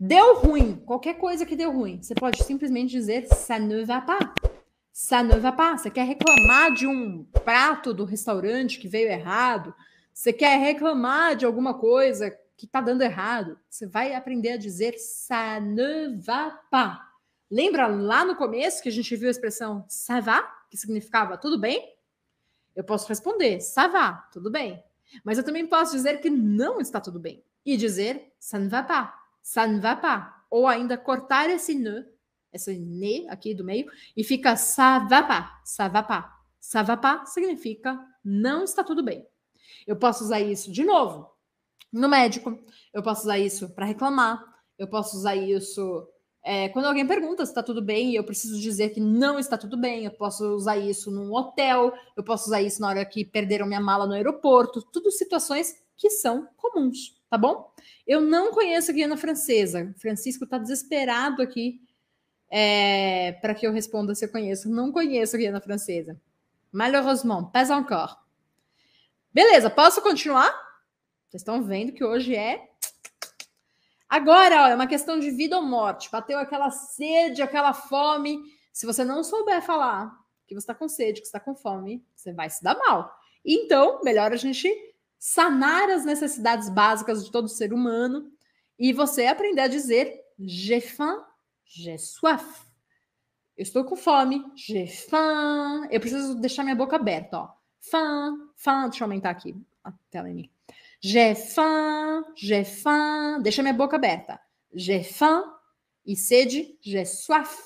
Deu ruim, qualquer coisa que deu ruim, você pode simplesmente dizer ça ne va pas. Ça ne va pas. Você quer reclamar de um prato do restaurante que veio errado, você quer reclamar de alguma coisa que está dando errado, você vai aprender a dizer ça ne va pas. Lembra lá no começo que a gente viu a expressão ça va, que significava tudo bem? Eu posso responder ça va, tudo bem. Mas eu também posso dizer que não está tudo bem e dizer ça ne va pas ça ne va pas. Ou ainda cortar esse ne, esse ne aqui do meio, e fica ça va pas, ça va pas. Ça va pas significa não está tudo bem. Eu posso usar isso de novo no médico, eu posso usar isso para reclamar, eu posso usar isso é, quando alguém pergunta se está tudo bem e eu preciso dizer que não está tudo bem, eu posso usar isso num hotel, eu posso usar isso na hora que perderam minha mala no aeroporto, tudo situações que são comuns, tá bom? Eu não conheço a Guiana Francesa. Francisco está desesperado aqui é, para que eu responda se eu conheço. Não conheço a Guiana Francesa. Malheureusement, pas encore. Beleza, posso continuar? Vocês estão vendo que hoje é. Agora, é uma questão de vida ou morte. Bateu aquela sede, aquela fome. Se você não souber falar que você está com sede, que está com fome, você vai se dar mal. Então, melhor a gente sanar as necessidades básicas de todo ser humano e você aprender a dizer j'ai faim, j'ai soif. Eu estou com fome, j'ai faim. Eu preciso deixar minha boca aberta, ó. Faim, faim. Deixa eu aumentar aqui a tela em mim. J'ai faim, j'ai faim. Deixa minha boca aberta. J'ai faim e sede, j'ai soif.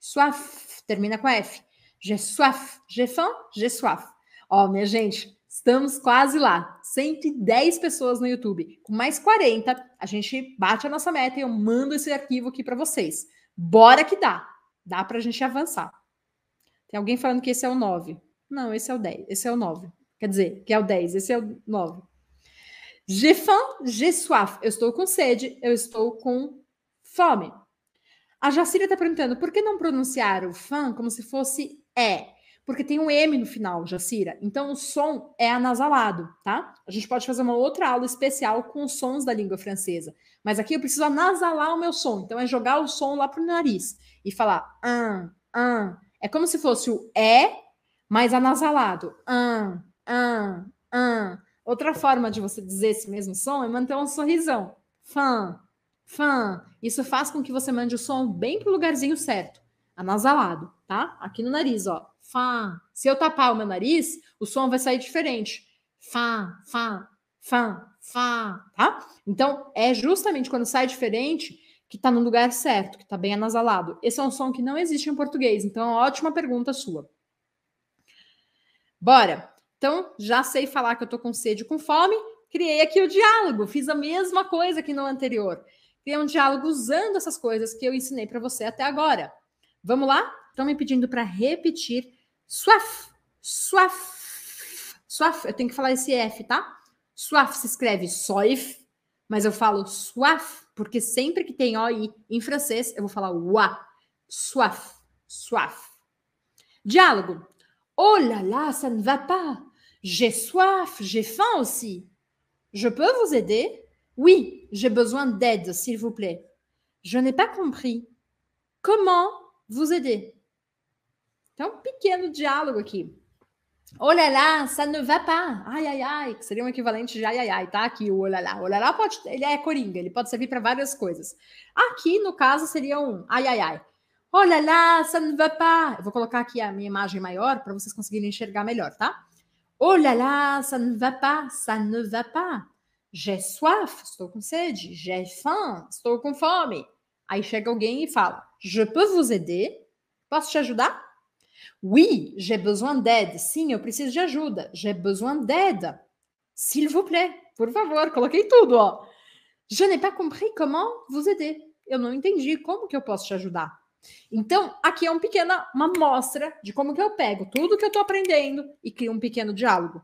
Soif termina com F. J'ai soif, j'ai faim, j'ai soif. Ó, minha gente, Estamos quase lá. 110 pessoas no YouTube. Com mais 40, a gente bate a nossa meta e eu mando esse arquivo aqui para vocês. Bora que dá. Dá para a gente avançar. Tem alguém falando que esse é o 9. Não, esse é o 10. Esse é o 9. Quer dizer, que é o 10. Esse é o 9. J'ai faim. Eu estou com sede, eu estou com fome. A Jacira está perguntando por que não pronunciar o fã como se fosse é? Porque tem um M no final, Jacira. Então o som é anasalado, tá? A gente pode fazer uma outra aula especial com os sons da língua francesa. Mas aqui eu preciso anasalar o meu som. Então é jogar o som lá pro nariz e falar an, an. É como se fosse o é, mas anasalado. An, an, an. Outra forma de você dizer esse mesmo som é manter um sorrisão. Fã, fã. Isso faz com que você mande o som bem pro lugarzinho certo. Anasalado, tá? Aqui no nariz, ó. Fá. Se eu tapar o meu nariz, o som vai sair diferente. Fá, fá, fá, fá, tá? Então, é justamente quando sai diferente que tá no lugar certo, que tá bem anasalado. Esse é um som que não existe em português, então, ótima pergunta sua. Bora. Então, já sei falar que eu tô com sede com fome, criei aqui o diálogo, fiz a mesma coisa que no anterior. Criei um diálogo usando essas coisas que eu ensinei para você até agora. Vamos lá? Estão me pedindo para repetir Soif, soif, soif. Eu tenho que falar esse F, tá? Soif se escreve soif, mas eu falo soif, porque sempre que tem OI em francês, eu vou falar wa. Soif, soif. Diálogo. Oh là là, ça ne va pas. J'ai soif, j'ai faim aussi. Je peux vous aider? Oui, j'ai besoin d'aide, s'il vous plaît. Je n'ai pas compris. Comment vous aider? Então, um pequeno diálogo aqui. Olha lá, ça ne va pas. Ai, ai, ai, que seria um equivalente de ai, ai, ai, tá? Aqui o olha lá. Olha lá pode, ele é coringa, ele pode servir para várias coisas. Aqui, no caso, seria um ai, ai, ai. Olha lá, ça ne va pas. Eu vou colocar aqui a minha imagem maior para vocês conseguirem enxergar melhor, tá? Olha lá, ça ne va pas, ça ne va pas. J'ai soif, estou com sede. J'ai faim, estou com fome. Aí chega alguém e fala: Je peux vous aider? Posso te ajudar? Oui, j'ai besoin d'aide. Sim, eu preciso de ajuda. J'ai besoin d'aide. S'il vous plaît. Por favor, coloquei tudo, ó. Je n'ai pas compris comment vous aider. Eu não entendi como que eu posso te ajudar. Então, aqui é um pequena, uma amostra de como que eu pego tudo que eu estou aprendendo e crio um pequeno diálogo.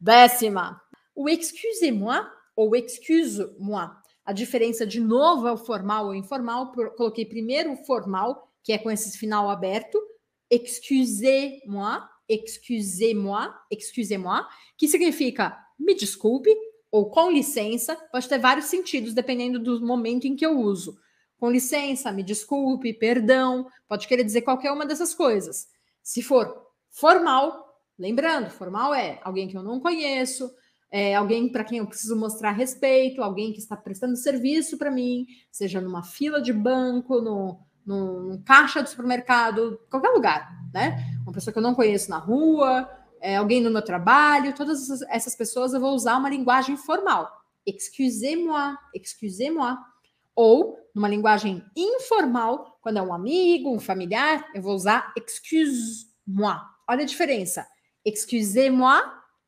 Décima. O excusez-moi ou excuse-moi. A diferença, de novo, é o formal ou informal. Coloquei primeiro o formal, que é com esse final aberto, excusez-moi, excusez-moi, excusez-moi, que significa me desculpe ou com licença pode ter vários sentidos dependendo do momento em que eu uso. Com licença, me desculpe, perdão, pode querer dizer qualquer uma dessas coisas. Se for formal, lembrando, formal é alguém que eu não conheço, é alguém para quem eu preciso mostrar respeito, alguém que está prestando serviço para mim, seja numa fila de banco, no, no, caixa do supermercado, qualquer lugar, né? Uma pessoa que eu não conheço na rua, é, alguém no meu trabalho, todas essas pessoas eu vou usar uma linguagem formal. Excusez-moi, excusez-moi. Ou, numa linguagem informal, quando é um amigo, um familiar, eu vou usar excuse-moi. Olha a diferença. Excusez-moi,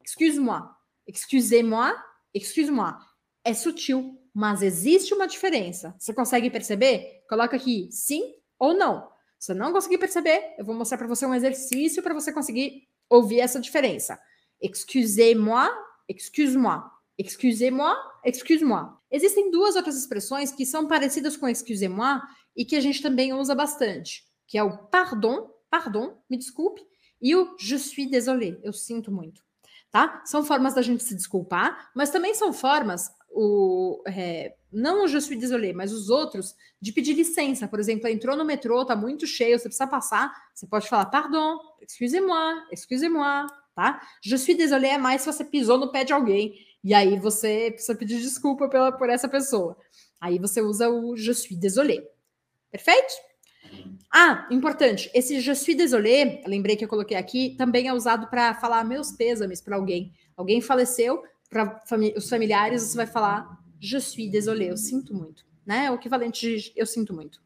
excuse-moi. Excusez-moi, excuse-moi. É sutil, mas existe uma diferença. Você consegue perceber? Coloca aqui sim ou não. Se não conseguir perceber, eu vou mostrar para você um exercício para você conseguir ouvir essa diferença. Excusez-moi, excuse-moi. Excusez-moi, excuse-moi. Existem duas outras expressões que são parecidas com excusez-moi e que a gente também usa bastante, que é o pardon, pardon, me desculpe, e o je suis désolé, eu sinto muito, tá? São formas da gente se desculpar, mas também são formas, o, é, não o je suis désolé, mas os outros, de pedir licença. Por exemplo, entrou no metrô, tá muito cheio, você precisa passar, você pode falar pardon, excusez-moi, excusez-moi, tá? Je suis désolé é mais se você pisou no pé de alguém e aí você precisa pedir desculpa pela, por essa pessoa. Aí você usa o je suis désolé. Perfeito? Ah, importante, esse je suis désolé, lembrei que eu coloquei aqui, também é usado para falar meus pêsames para alguém. Alguém faleceu, para fami os familiares, você vai falar je suis désolé, eu sinto muito, né? É o equivalente de eu sinto muito.